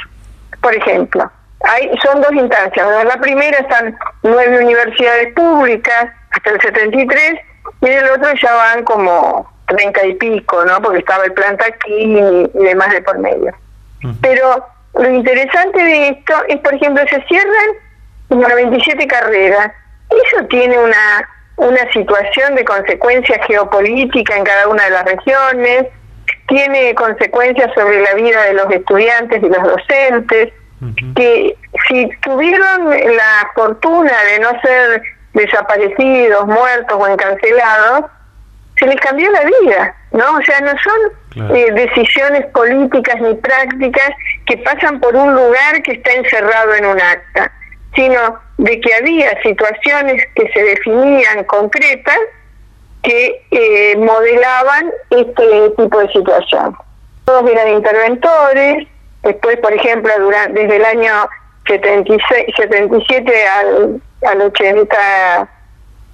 Por ejemplo, hay, son dos instancias. La primera están nueve universidades públicas hasta el 73 y en el otro ya van como treinta y pico, ¿no? Porque estaba el planta aquí y, demás de por medio. Pero lo interesante de esto es, por ejemplo, se cierran como 97 carreras. Eso tiene una, una situación de consecuencia geopolítica en cada una de las regiones, tiene consecuencias sobre la vida de los estudiantes y los docentes, que si tuvieron la fortuna de no ser desaparecidos, muertos o encarcelados, se les cambió la vida, ¿no? O sea, no son eh, decisiones políticas ni prácticas que pasan por un lugar que está encerrado en un acta, sino de que había situaciones que se definían concretas que eh, modelaban este tipo de situación. Todos eran interventores, después, por ejemplo, durante, desde el año 76, 77 al, al, 80,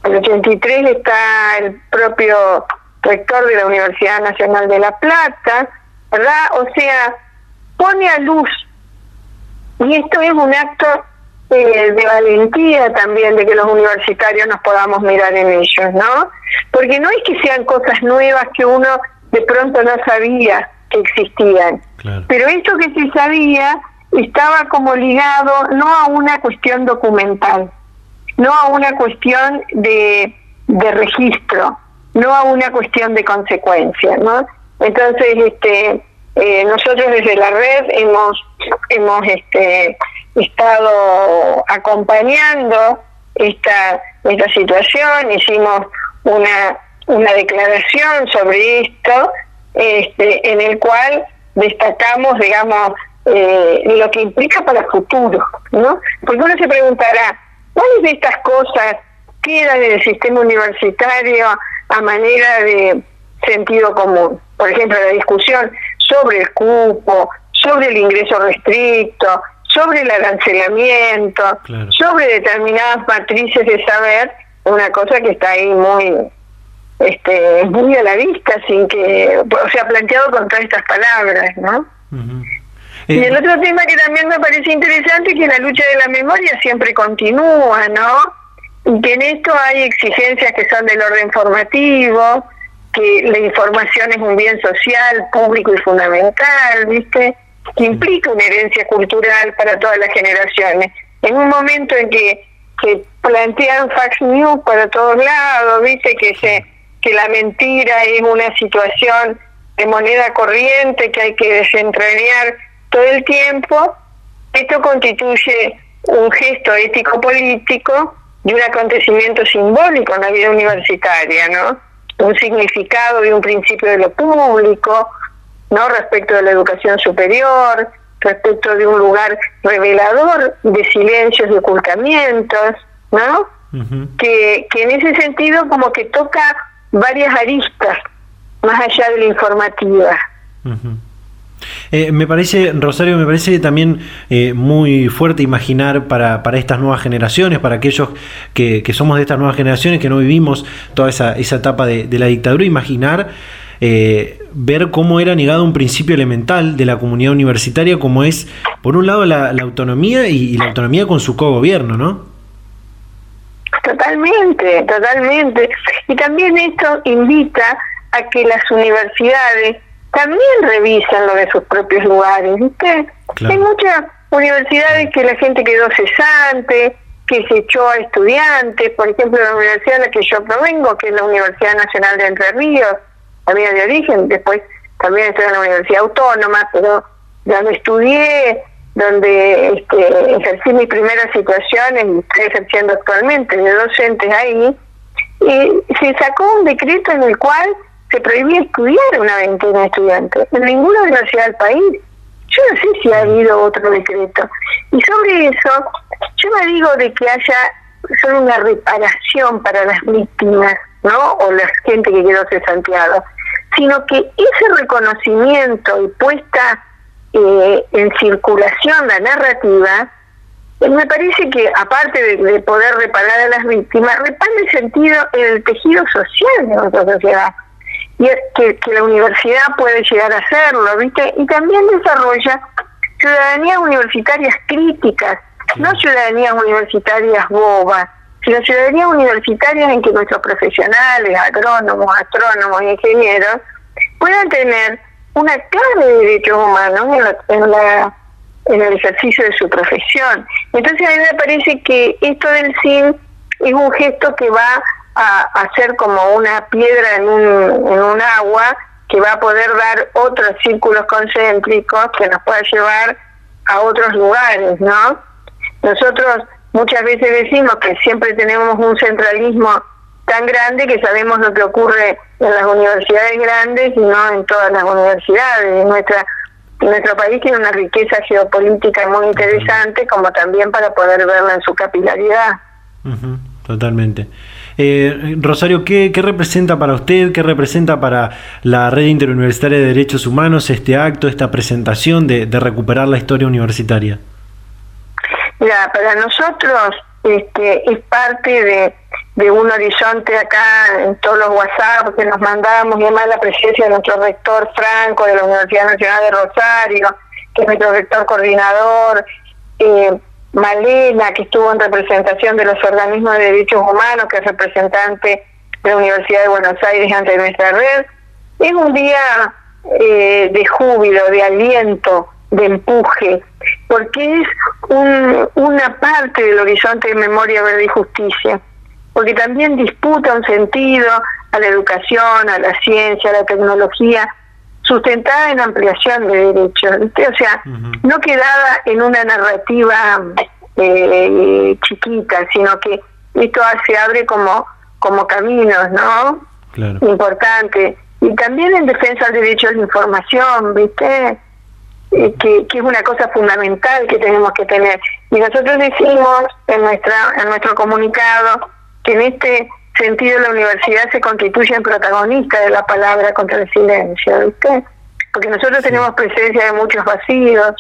al 83 está el propio rector de la Universidad Nacional de La Plata, ¿verdad? O sea, pone a luz, y esto es un acto eh, de valentía también de que los universitarios nos podamos mirar en ellos, ¿no? Porque no es que sean cosas nuevas que uno de pronto no sabía que existían, pero esto que se sabía estaba como ligado no a una cuestión documental, no a una cuestión de, de registro, no a una cuestión de consecuencia, ¿no? Entonces, este, eh, nosotros desde la red hemos hemos este, estado acompañando esta esta situación, hicimos una una declaración sobre esto, este, en el cual destacamos, digamos, eh, lo que implica para el futuro, ¿no? Porque uno se preguntará, ¿cuáles de estas cosas quedan en el sistema universitario a manera de sentido común? Por ejemplo, la discusión sobre el cupo, sobre el ingreso restricto, sobre el arancelamiento, sobre determinadas matrices de saber, una cosa que está ahí muy este muy a la vista sin que o sea planteado con todas estas palabras no y el otro tema que también me parece interesante es que la lucha de la memoria siempre continúa, ¿no? Y que en esto hay exigencias que son del orden formativo, que la información es un bien social, público y fundamental, ¿viste? Que implica una herencia cultural para todas las generaciones. En un momento en que se plantean fax news para todos lados, ¿viste? Que se que la mentira es una situación de moneda corriente que hay que desentrañar todo el tiempo, esto constituye un gesto ético-político de un acontecimiento simbólico en la vida universitaria, ¿no? Un significado de un principio de lo público, ¿no? Respecto de la educación superior, respecto de un lugar revelador de silencios y ocultamientos, ¿no? que, que en ese sentido como que toca varias aristas más allá de la informativa. Eh, me parece, Rosario, me parece también eh, muy fuerte imaginar para, para, estas nuevas generaciones, para aquellos que, somos de estas nuevas generaciones, que no vivimos toda esa, esa etapa de, la dictadura, imaginar eh, ver cómo era negado un principio elemental de la comunidad universitaria, como es, por un lado, la, autonomía y, la autonomía con su cogobierno, ¿no? Totalmente, totalmente. Y también esto invita a que las universidades también revisan lo de sus propios lugares, ¿viste? Hay muchas universidades que la gente quedó cesante, que se echó a estudiantes, por ejemplo, la universidad en la que yo provengo, que es la Universidad Nacional de Entre Ríos, también de origen, después también estoy en la Universidad Autónoma, pero donde estudié, donde este, ejercí mis primeras situaciones y estoy ejerciendo actualmente de docentes ahí, y se sacó un decreto en el cual se prohibía estudiar una veintena de estudiantes en ninguna universidad del país. Yo no sé si ha habido otro decreto. Y sobre eso, yo no digo de que haya solo una reparación para las víctimas, ¿no? O la gente que quedó cesanteado, sino que ese reconocimiento y puesta eh, en circulación la narrativa, eh, me parece que aparte de, de, poder reparar a las víctimas, repara el sentido en el tejido social de nuestra sociedad y que, que la universidad puede llegar a hacerlo, ¿viste? Y también desarrolla ciudadanías universitarias críticas, no ciudadanías universitarias bobas, sino ciudadanías universitarias en que nuestros profesionales, agrónomos, astrónomos ingenieros puedan tener una clave de derechos humanos en, la, en, el ejercicio de su profesión. Entonces a mí me parece que esto del SIN es un gesto que va a, hacer como una piedra en un, en un agua que va a poder dar otros círculos concéntricos que nos pueda llevar a otros lugares, ¿no? Nosotros muchas veces decimos que siempre tenemos un centralismo tan grande que sabemos lo que ocurre en las universidades grandes y no en todas las universidades. Nuestra, nuestro país tiene una riqueza geopolítica muy interesante, como también para poder verla en su capilaridad. totalmente. Eh, Rosario, ¿qué, representa para usted, qué representa para la Red Interuniversitaria de Derechos Humanos este acto, esta presentación de, recuperar la historia universitaria? Mira, para nosotros este, es parte de, un horizonte acá en todos los WhatsApp que nos mandamos y además la presencia de nuestro rector Franco de la Universidad Nacional de Rosario, que es nuestro rector coordinador. Eh, Malena, que estuvo en representación de los organismos de derechos humanos, que es representante de la Universidad de Buenos Aires ante nuestra red. Es un día eh, de júbilo, de aliento, de empuje, porque es una parte del horizonte de memoria, verdad y justicia, porque también disputa un sentido a la educación, a la ciencia, a la tecnología, sustentada en ampliación de derechos, o sea, no quedada en una narrativa eh, chiquita, sino que esto se abre como, como caminos, ¿no? Importante. Y también en defensa del derecho a la información, ¿viste? Eh, que, que, es una cosa fundamental que tenemos que tener. Y nosotros decimos en, nuestra, en nuestro comunicado que en este sentido la universidad se constituye en protagonista de la palabra contra el silencio, ¿viste? Porque nosotros tenemos presencia de muchos vacíos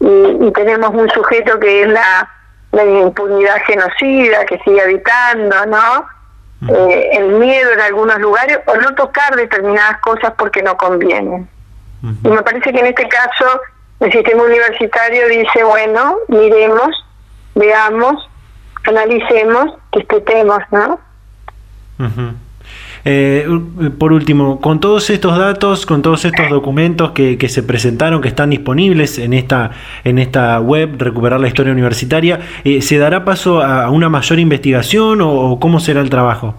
y, tenemos un sujeto que es la, la impunidad genocida que sigue habitando, ¿no? Eh, el miedo en algunos lugares o no tocar determinadas cosas porque no convienen. Y me parece que en este caso el sistema universitario dice, bueno, miremos, veamos, analicemos, discutemos, ¿no? Eh, por último, con todos estos datos, con todos estos documentos que, se presentaron, que están disponibles en esta, en esta web, Recuperar la Historia Universitaria, eh, ¿se dará paso a una mayor investigación o, cómo será el trabajo?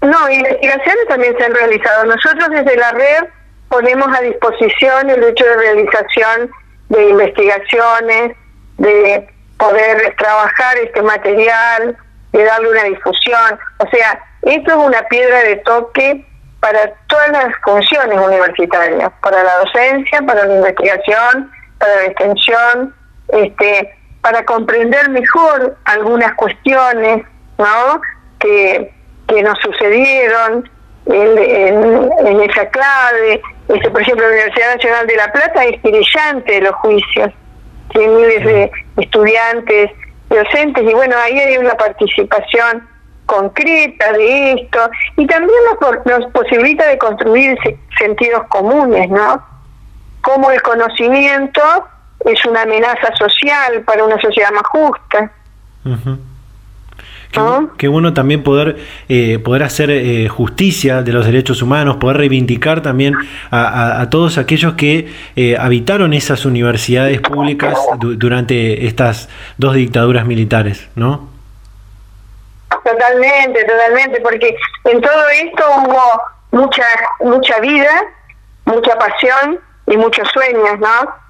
No, investigaciones también se han realizado. Nosotros desde la red ponemos a disposición el hecho de realización de investigaciones, de poder trabajar este material, de darle una difusión. O sea, esto es una piedra de toque para todas las funciones universitarias, para la docencia, para la investigación, para la extensión, este, para comprender mejor algunas cuestiones, ¿no? Que, que nos sucedieron en, esa clave. Este, por ejemplo, la Universidad Nacional de La Plata es brillante de los juicios. Tiene miles de estudiantes, docentes, y bueno, ahí hay una participación concreta de esto, y también nos, nos posibilita de construir sentidos comunes, ¿no? Como el conocimiento es una amenaza social para una sociedad más justa. Qué, bueno también poder, eh, poder hacer eh, justicia de los derechos humanos, poder reivindicar también a, todos aquellos que eh, habitaron esas universidades públicas durante estas dos dictaduras militares, ¿no? Totalmente, totalmente, porque en todo esto hubo mucha, mucha vida, mucha pasión y muchos sueños, ¿no?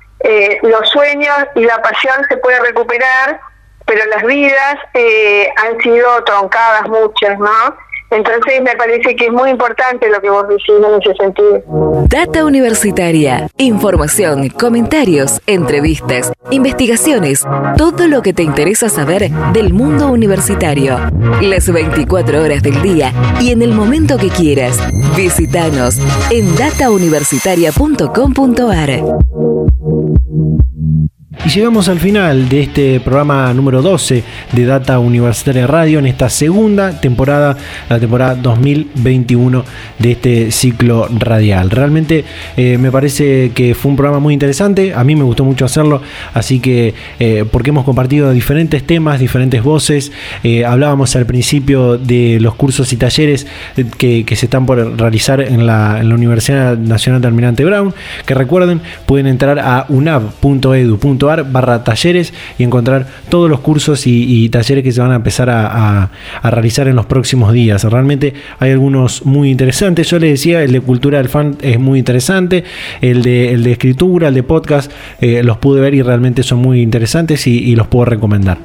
los sueños y la pasión se puede recuperar pero las vidas eh, han sido troncadas muchas, ¿no? Entonces me parece que es muy importante lo que vos decís en ese sentido. Data Universitaria. Información, comentarios, entrevistas, investigaciones, todo lo que te interesa saber del mundo universitario. Las 24 horas del día y en el momento que quieras. Visítanos en datauniversitaria.com.ar. Y llegamos al final de este programa número 12 de Data Universitaria Radio en esta segunda temporada, la temporada 2021 de este ciclo radial. Realmente eh, me parece que fue un programa muy interesante, a mí me gustó mucho hacerlo, así que eh, porque hemos compartido diferentes temas, diferentes voces, eh, hablábamos al principio de los cursos y talleres que, se están por realizar en la, Universidad Nacional de Almirante Brown, que recuerden, pueden entrar a unab.edu.ar barra talleres y encontrar todos los cursos y, talleres que se van a empezar a, realizar en los próximos días. Realmente hay algunos muy interesantes. Yo les decía, el de cultura del fan es muy interesante, el de, el de escritura, el de podcast, eh, los pude ver y realmente son muy interesantes y los puedo recomendar.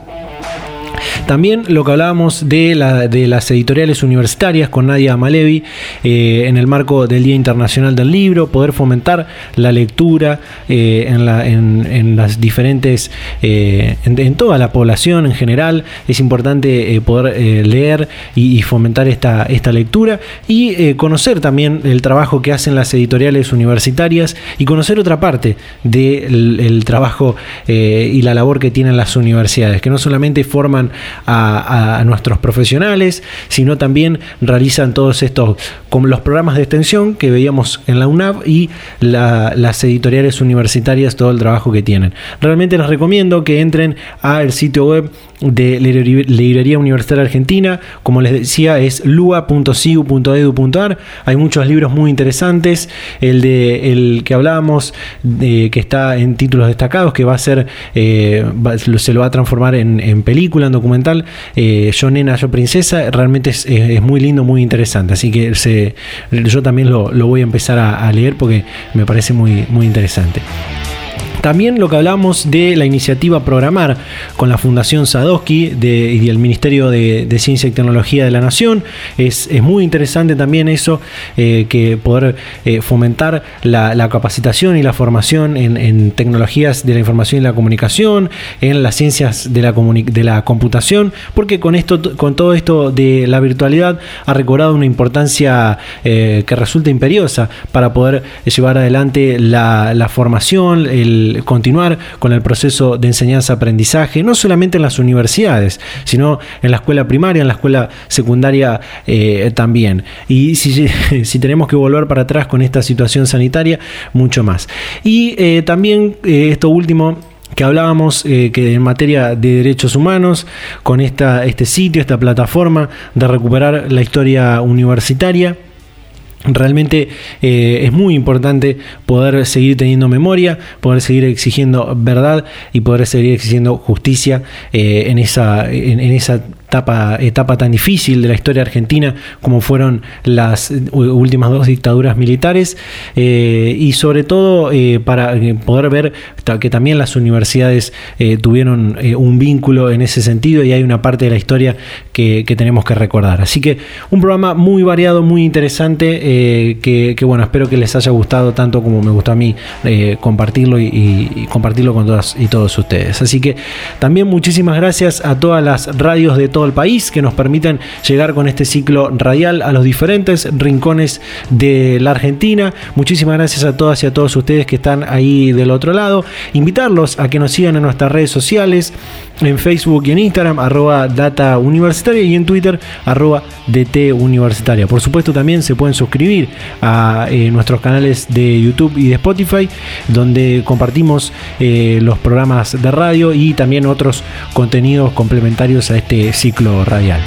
También lo que hablábamos de, las editoriales universitarias con Nadia Malevi eh, en el marco del Día Internacional del Libro, poder fomentar la lectura eh, en, las diferentes, eh, en, toda la población en general. Es importante poder leer y, fomentar esta, esta lectura y conocer también el trabajo que hacen las editoriales universitarias y conocer otra parte del trabajo y la labor que tienen las universidades, que no solamente forman a, nuestros profesionales, sino también realizan todos estos, como los programas de extensión que veíamos en la UNAV y las editoriales universitarias, todo el trabajo que tienen. Realmente les recomiendo que entren al sitio web de Librería Universitaria Argentina. Como les decía, es lua.siu.edu.ar. Hay muchos libros muy interesantes. El de el que hablábamos, que está en títulos destacados, que va a ser, eh, se lo va a transformar en, película, en documental. Eh, yo Nena, Yo Princesa. Realmente es, muy lindo, muy interesante. Así que yo también lo, voy a empezar a, a leer porque me parece muy, muy interesante. También lo que hablamos de la iniciativa Programar con la Fundación Sadowski y el Ministerio de, Ciencia y Tecnología de la Nación. Es, muy interesante también eso, eh, que poder eh, fomentar la, capacitación y la formación en, tecnologías de la información y la comunicación, en las ciencias de la, de la computación, porque con, esto, con todo esto de la virtualidad ha recobrado una importancia eh, que resulta imperiosa para poder llevar adelante la, la formación, el continuar con el proceso de enseñanza-aprendizaje, no solamente en las universidades, sino en la escuela primaria, en la escuela secundaria eh, también. Y si, si, tenemos que volver para atrás con esta situación sanitaria, mucho más. Y eh, también eh, esto último que hablábamos que en materia de derechos humanos, con esta, este sitio, esta plataforma de recuperar la historia universitaria, Realmente eh, es muy importante poder seguir teniendo memoria, poder seguir exigiendo verdad y poder seguir exigiendo justicia eh, en, esa, en esa etapa, tan difícil de la historia argentina como fueron las últimas dos dictaduras militares eh, y sobre todo eh, para eh, poder ver que también las universidades tuvieron un vínculo en ese sentido y hay una parte de la historia que, tenemos que recordar. Así que un programa muy variado, muy interesante, que, bueno, espero que les haya gustado tanto como me gustó a mí compartirlo y, compartirlo con todas y todos ustedes. Así que también muchísimas gracias a todas las radios de todo el país que nos permiten llegar con este ciclo radial a los diferentes rincones de la Argentina. Muchísimas gracias a todas y a todos ustedes que están ahí del otro lado. Invitarlos a que nos sigan en nuestras redes sociales, en Facebook y en Instagram, arroba data universitaria y en Twitter, arroba DT universitaria. Por supuesto también se pueden suscribir a eh, nuestros canales de YouTube y de Spotify, donde compartimos eh, los programas de radio y también otros contenidos complementarios a este radial.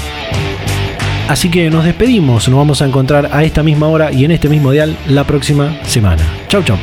Así que nos despedimos, nos vamos a encontrar a esta misma hora y en este mismo dial la próxima semana. Chau, chau.